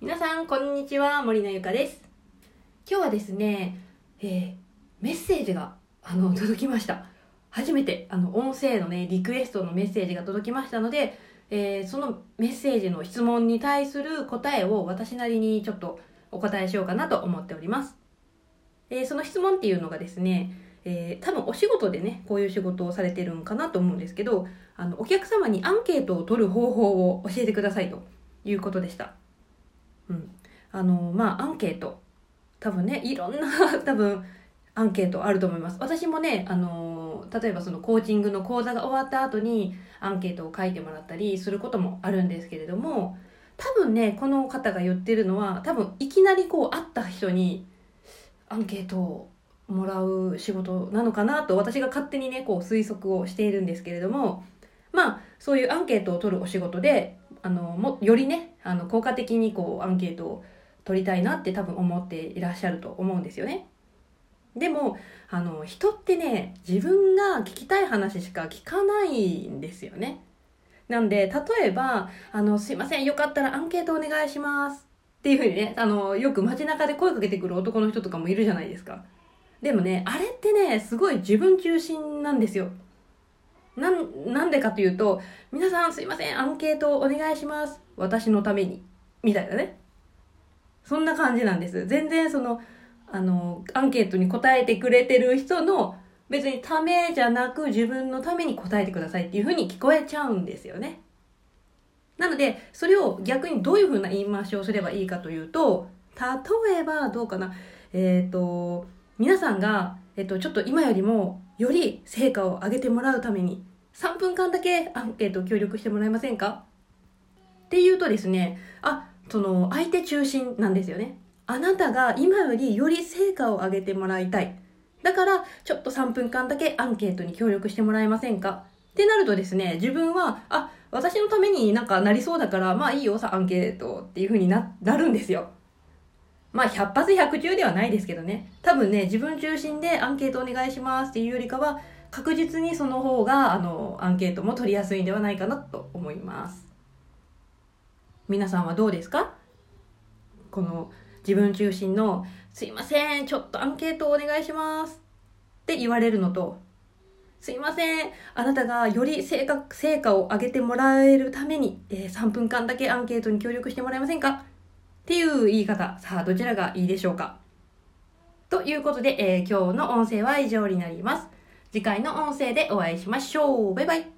皆さん、こんにちは。森のゆかです。今日はですね、えー、メッセージが、あの、届きました。初めて、あの、音声のね、リクエストのメッセージが届きましたので、えー、そのメッセージの質問に対する答えを私なりにちょっとお答えしようかなと思っております。えー、その質問っていうのがですね、えー、多分お仕事でね、こういう仕事をされてるんかなと思うんですけど、あの、お客様にアンケートを取る方法を教えてくださいということでした。うん。あの、まあ、アンケート。多分ね、いろんな 多分、アンケートあると思います。私もね、あの、例えばそのコーチングの講座が終わった後にアンケートを書いてもらったりすることもあるんですけれども、多分ね、この方が言ってるのは、多分いきなりこう会った人にアンケートをもらう仕事なのかなと私が勝手にね、こう推測をしているんですけれども、まあ、そういうアンケートを取るお仕事で、あの、も、よりね、あの、効果的にこう、アンケートを取りたいなって多分思っていらっしゃると思うんですよね。でも、あの、人ってね、自分が聞きたい話しか聞かないんですよね。なんで、例えば、あの、すいません、よかったらアンケートお願いします。っていうふうにね、あの、よく街中で声かけてくる男の人とかもいるじゃないですか。でもね、あれってね、すごい自分中心なんですよ。なん、なんでかというと、皆さんすいません、アンケートお願いします。私のために。みたいなね。そんな感じなんです。全然その、あの、アンケートに答えてくれてる人の、別にためじゃなく自分のために答えてくださいっていう風に聞こえちゃうんですよね。なので、それを逆にどういう風な言い回しをすればいいかというと、例えばどうかな。えっ、ー、と、皆さんが、えっと、ちょっと今よりもより成果を上げてもらうために3分間だけアンケート協力してもらえませんか？っていうとですね、あ、その相手中心なんですよね。あなたが今よりより成果を上げてもらいたい。だから、ちょっと3分間だけアンケートに協力してもらえませんか？ってなるとですね、自分は、あ、私のためになんかなりそうだから、まあいいよさ、アンケートっていう風にな、なるんですよ。まあ、100発100中ではないですけどね。多分ね、自分中心でアンケートお願いしますっていうよりかは、確実にその方が、あの、アンケートも取りやすいんではないかなと思います。皆さんはどうですか？この自分中心の、すいません、ちょっとアンケートお願いします。って言われるのと、すいません、あなたがより成果成果を上げてもらえるために、えー、3分間だけアンケートに協力してもらえませんか？っていう言い方、さあどちらがいいでしょうか？ということで、えー、今日の音声は以上になります。次回の音声でお会いしましょう。バイバイ。